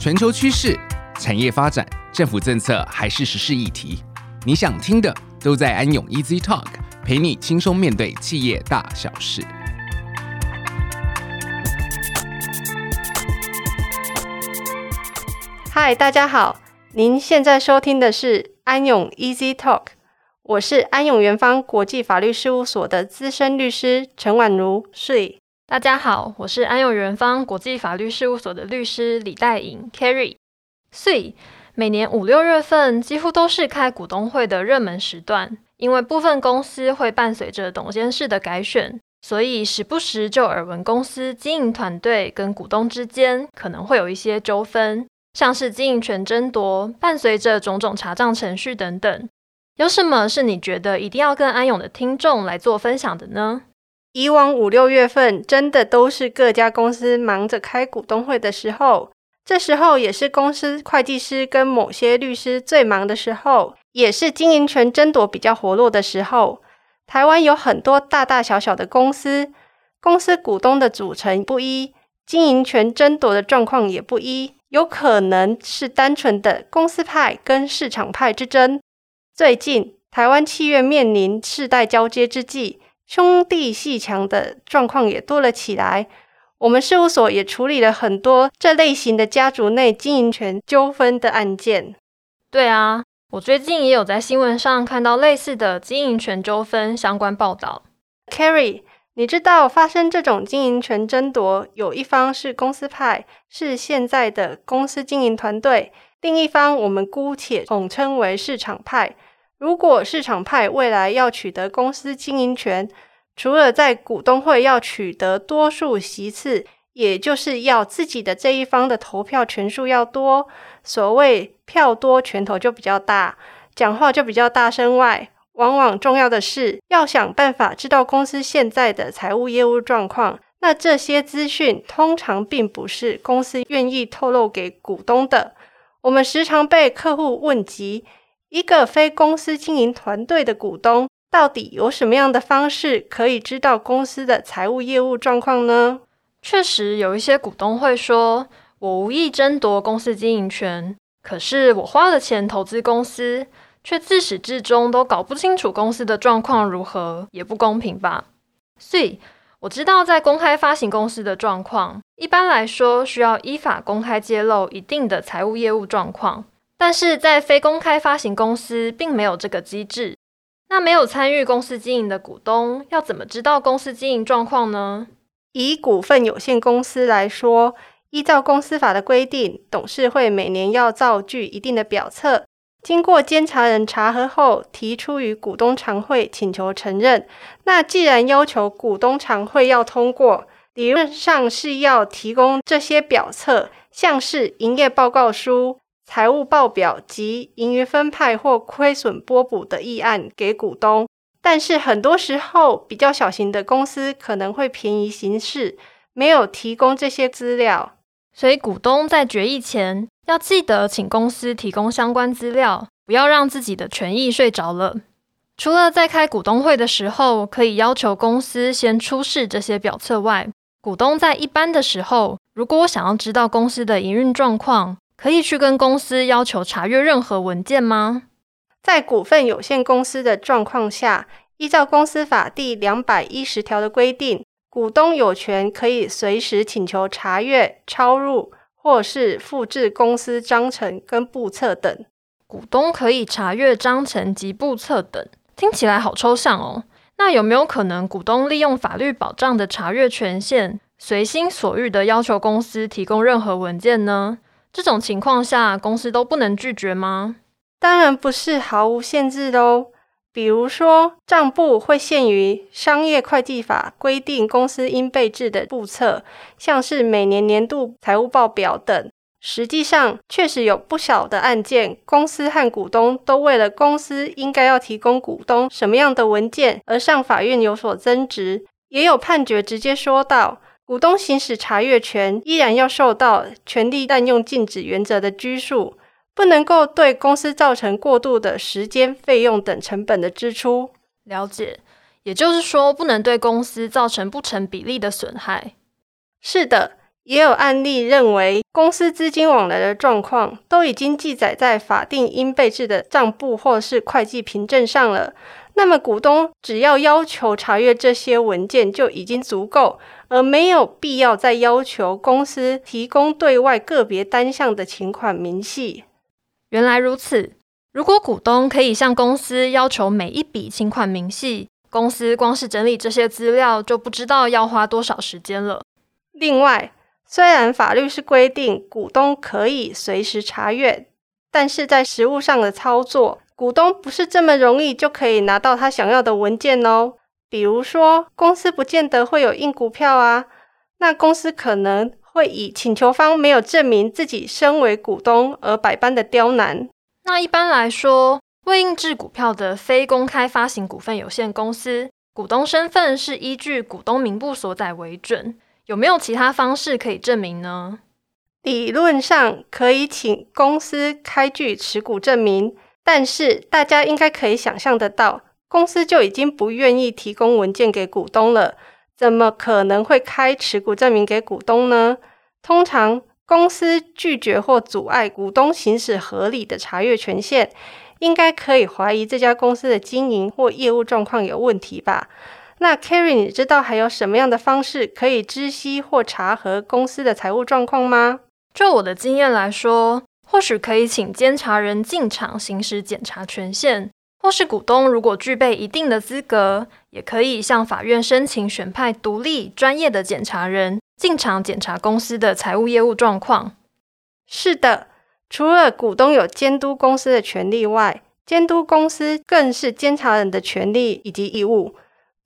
全球趋势、产业发展、政府政策还是时事议题，你想听的都在安永 Easy Talk，陪你轻松面对企业大小事。嗨，大家好，您现在收听的是安永 Easy Talk，我是安永元方国际法律事务所的资深律师陈婉如 Sui。大家好，我是安永元方国际法律事务所的律师李代莹 Kerry。所以每年五六月份几乎都是开股东会的热门时段，因为部分公司会伴随着董监事的改选，所以时不时就耳闻公司经营团队跟股东之间可能会有一些纠纷，像是经营权争夺，伴随着种种查账程序等等。有什么是你觉得一定要跟安永的听众来做分享的呢？以往五六月份真的都是各家公司忙着开股东会的时候，这时候也是公司会计师跟某些律师最忙的时候，也是经营权争夺比较活络的时候。台湾有很多大大小小的公司，公司股东的组成不一，经营权争夺的状况也不一，有可能是单纯的公司派跟市场派之争。最近台湾企业面临世代交接之际。兄弟戏墙的状况也多了起来，我们事务所也处理了很多这类型的家族内经营权纠纷的案件。对啊，我最近也有在新闻上看到类似的经营权纠纷相关报道。Carrie，你知道发生这种经营权争夺，有一方是公司派，是现在的公司经营团队；另一方我们姑且统称为市场派。如果市场派未来要取得公司经营权，除了在股东会要取得多数席次，也就是要自己的这一方的投票权数要多，所谓票多拳头就比较大，讲话就比较大声外，往往重要的是要想办法知道公司现在的财务业务状况。那这些资讯通常并不是公司愿意透露给股东的。我们时常被客户问及。一个非公司经营团队的股东，到底有什么样的方式可以知道公司的财务业务状况呢？确实有一些股东会说：“我无意争夺公司经营权，可是我花了钱投资公司，却自始至终都搞不清楚公司的状况如何，也不公平吧？”所以我知道，在公开发行公司的状况，一般来说需要依法公开揭露一定的财务业务状况。但是在非公开发行公司，并没有这个机制。那没有参与公司经营的股东，要怎么知道公司经营状况呢？以股份有限公司来说，依照公司法的规定，董事会每年要造具一定的表册，经过监察人查核后，提出于股东常会请求承认。那既然要求股东常会要通过，理论上是要提供这些表册，像是营业报告书。财务报表及盈余分派或亏损拨补的议案给股东，但是很多时候比较小型的公司可能会便宜行事，没有提供这些资料，所以股东在决议前要记得请公司提供相关资料，不要让自己的权益睡着了。除了在开股东会的时候可以要求公司先出示这些表册外，股东在一般的时候，如果想要知道公司的营运状况，可以去跟公司要求查阅任何文件吗？在股份有限公司的状况下，依照公司法第两百一十条的规定，股东有权可以随时请求查阅、抄入或是复制公司章程跟簿册等。股东可以查阅章程及簿册等，听起来好抽象哦。那有没有可能股东利用法律保障的查阅权限，随心所欲的要求公司提供任何文件呢？这种情况下，公司都不能拒绝吗？当然不是毫无限制的哦。比如说，账簿会限于商业会计法规定公司应备置的簿册，像是每年年度财务报表等。实际上，确实有不少的案件，公司和股东都为了公司应该要提供股东什么样的文件而上法院有所争执，也有判决直接说到。股东行使查阅权，依然要受到权利滥用禁止原则的拘束，不能够对公司造成过度的时间、费用等成本的支出。了解，也就是说，不能对公司造成不成比例的损害。是的，也有案例认为，公司资金往来的状况都已经记载在法定应备制的账簿或是会计凭证上了。那么，股东只要要求查阅这些文件就已经足够，而没有必要再要求公司提供对外个别单项的请款明细。原来如此，如果股东可以向公司要求每一笔请款明细，公司光是整理这些资料就不知道要花多少时间了。另外，虽然法律是规定股东可以随时查阅，但是在实务上的操作，股东不是这么容易就可以拿到他想要的文件哦。比如说，公司不见得会有印股票啊，那公司可能会以请求方没有证明自己身为股东而百般的刁难。那一般来说，未印制股票的非公开发行股份有限公司，股东身份是依据股东名簿所载为准。有没有其他方式可以证明呢？理论上可以请公司开具持股证明，但是大家应该可以想象得到，公司就已经不愿意提供文件给股东了，怎么可能会开持股证明给股东呢？通常公司拒绝或阻碍股东行使合理的查阅权限，应该可以怀疑这家公司的经营或业务状况有问题吧。那 Kerry，你知道还有什么样的方式可以知悉或查核公司的财务状况吗？就我的经验来说，或许可以请监察人进场行使检查权限，或是股东如果具备一定的资格，也可以向法院申请选派独立专业的检查人进场检查公司的财务业务状况。是的，除了股东有监督公司的权利外，监督公司更是监察人的权利以及义务。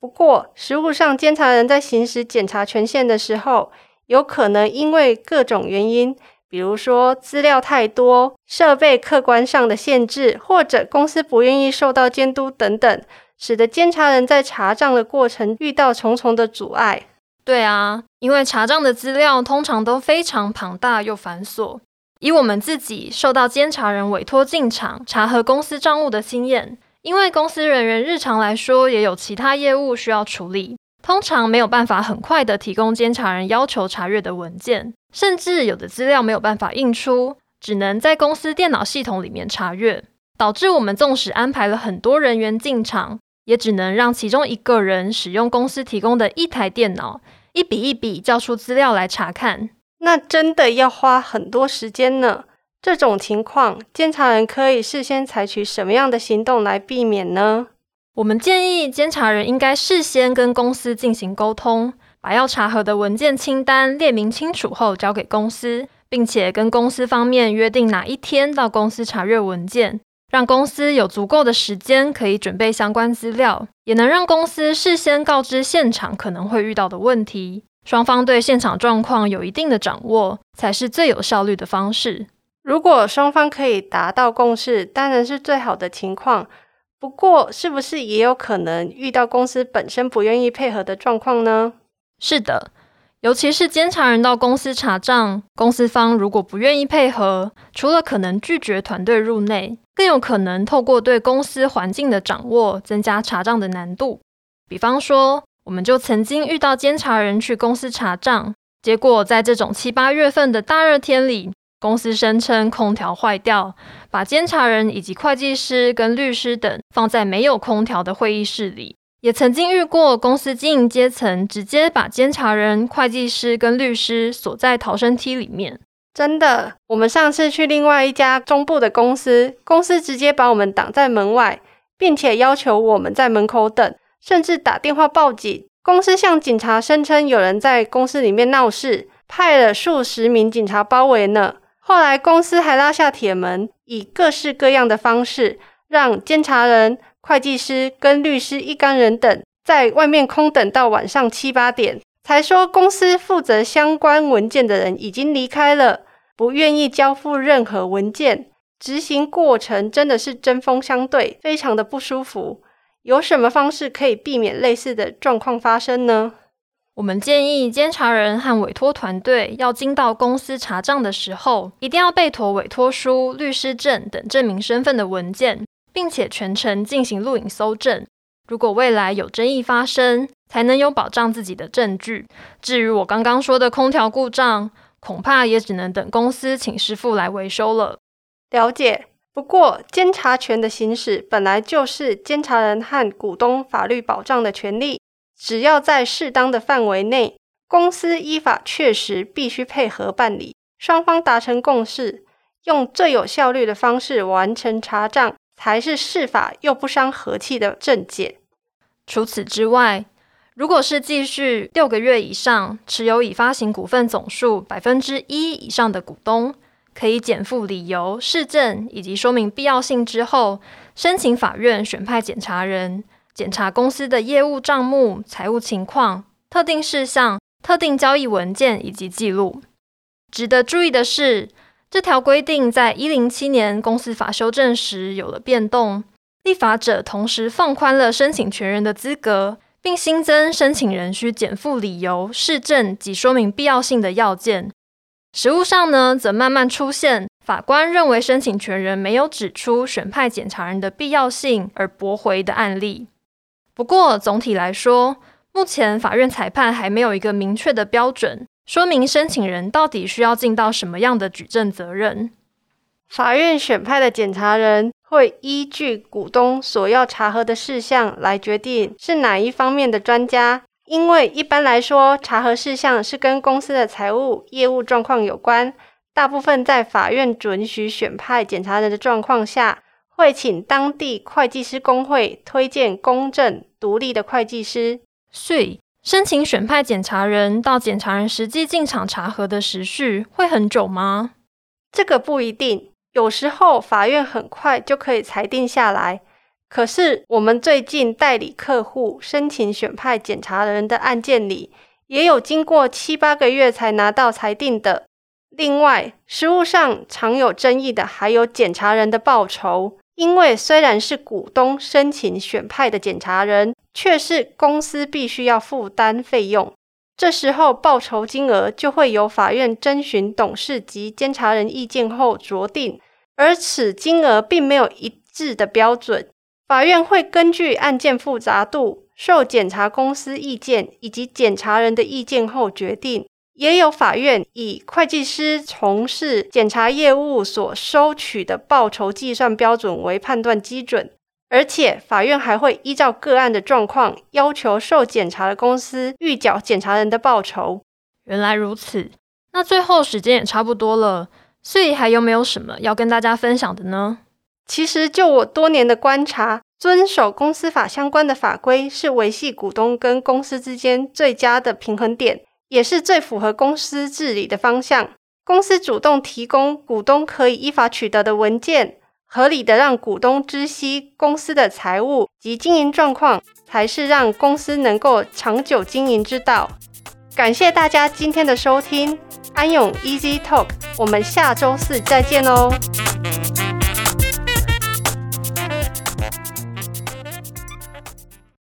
不过，实务上，监察人在行使检查权限的时候，有可能因为各种原因，比如说资料太多、设备客观上的限制，或者公司不愿意受到监督等等，使得监察人在查账的过程遇到重重的阻碍。对啊，因为查账的资料通常都非常庞大又繁琐。以我们自己受到监察人委托进场查核公司账务的经验。因为公司人员日常来说也有其他业务需要处理，通常没有办法很快的提供监察人要求查阅的文件，甚至有的资料没有办法印出，只能在公司电脑系统里面查阅，导致我们纵使安排了很多人员进场，也只能让其中一个人使用公司提供的一台电脑，一笔一笔叫出资料来查看，那真的要花很多时间呢。这种情况，监察人可以事先采取什么样的行动来避免呢？我们建议监察人应该事先跟公司进行沟通，把要查核的文件清单列明清楚后交给公司，并且跟公司方面约定哪一天到公司查阅文件，让公司有足够的时间可以准备相关资料，也能让公司事先告知现场可能会遇到的问题，双方对现场状况有一定的掌握，才是最有效率的方式。如果双方可以达到共识，当然是最好的情况。不过，是不是也有可能遇到公司本身不愿意配合的状况呢？是的，尤其是监察人到公司查账，公司方如果不愿意配合，除了可能拒绝团队入内，更有可能透过对公司环境的掌握，增加查账的难度。比方说，我们就曾经遇到监察人去公司查账，结果在这种七八月份的大热天里。公司声称空调坏掉，把监察人以及会计师跟律师等放在没有空调的会议室里。也曾经遇过公司经营阶层直接把监察人、会计师跟律师锁在逃生梯里面。真的，我们上次去另外一家中部的公司，公司直接把我们挡在门外，并且要求我们在门口等，甚至打电话报警。公司向警察声称有人在公司里面闹事，派了数十名警察包围呢。后来公司还拉下铁门，以各式各样的方式，让监察人、会计师跟律师一干人等在外面空等到晚上七八点，才说公司负责相关文件的人已经离开了，不愿意交付任何文件。执行过程真的是针锋相对，非常的不舒服。有什么方式可以避免类似的状况发生呢？我们建议监察人和委托团队要经到公司查账的时候，一定要备妥委托书、律师证等证明身份的文件，并且全程进行录影搜证。如果未来有争议发生，才能有保障自己的证据。至于我刚刚说的空调故障，恐怕也只能等公司请师傅来维修了。了解。不过，监察权的行使本来就是监察人和股东法律保障的权利，只要在适当的范围内，公司依法确实必须配合办理，双方达成共识，用最有效率的方式完成查账，才是适法又不伤和气的正解。除此之外，如果是继续六个月以上持有已发行股份总数百分之一以上的股东，可以减负理由、事证以及说明必要性之后，申请法院选派检察人检查公司的业务账目、财务情况、特定事项、特定交易文件以及记录。值得注意的是，这条规定在一零七年公司法修正时有了变动，立法者同时放宽了申请权人的资格，并新增申请人需减负理由、事证及说明必要性的要件。实务上呢，则慢慢出现法官认为申请权人没有指出选派检查人的必要性而驳回的案例。不过总体来说，目前法院裁判还没有一个明确的标准，说明申请人到底需要尽到什么样的举证责任。法院选派的检察人会依据股东所要查核的事项来决定是哪一方面的专家。因为一般来说，查核事项是跟公司的财务业务状况有关，大部分在法院准许选派检察人的状况下，会请当地会计师工会推荐公正独立的会计师。所以，申请选派检察人到检察人实际进场查核的时序会很久吗？这个不一定，有时候法院很快就可以裁定下来。可是，我们最近代理客户申请选派检察人的案件里，也有经过七八个月才拿到裁定的。另外，实务上常有争议的还有检察人的报酬，因为虽然是股东申请选派的检察人，却是公司必须要负担费用。这时候，报酬金额就会由法院征询董事及监察人意见后酌定，而此金额并没有一致的标准。法院会根据案件复杂度、受检察公司意见以及检察人的意见后决定。也有法院以会计师从事检查业务所收取的报酬计算标准为判断基准，而且法院还会依照个案的状况，要求受检查的公司预缴检查人的报酬。原来如此，那最后时间也差不多了，所以还有没有什么要跟大家分享的呢？其实，就我多年的观察，遵守公司法相关的法规是维系股东跟公司之间最佳的平衡点，也是最符合公司治理的方向。公司主动提供股东可以依法取得的文件，合理的让股东知悉公司的财务及经营状况，才是让公司能够长久经营之道。感谢大家今天的收听，安永 Easy Talk，我们下周四再见喽。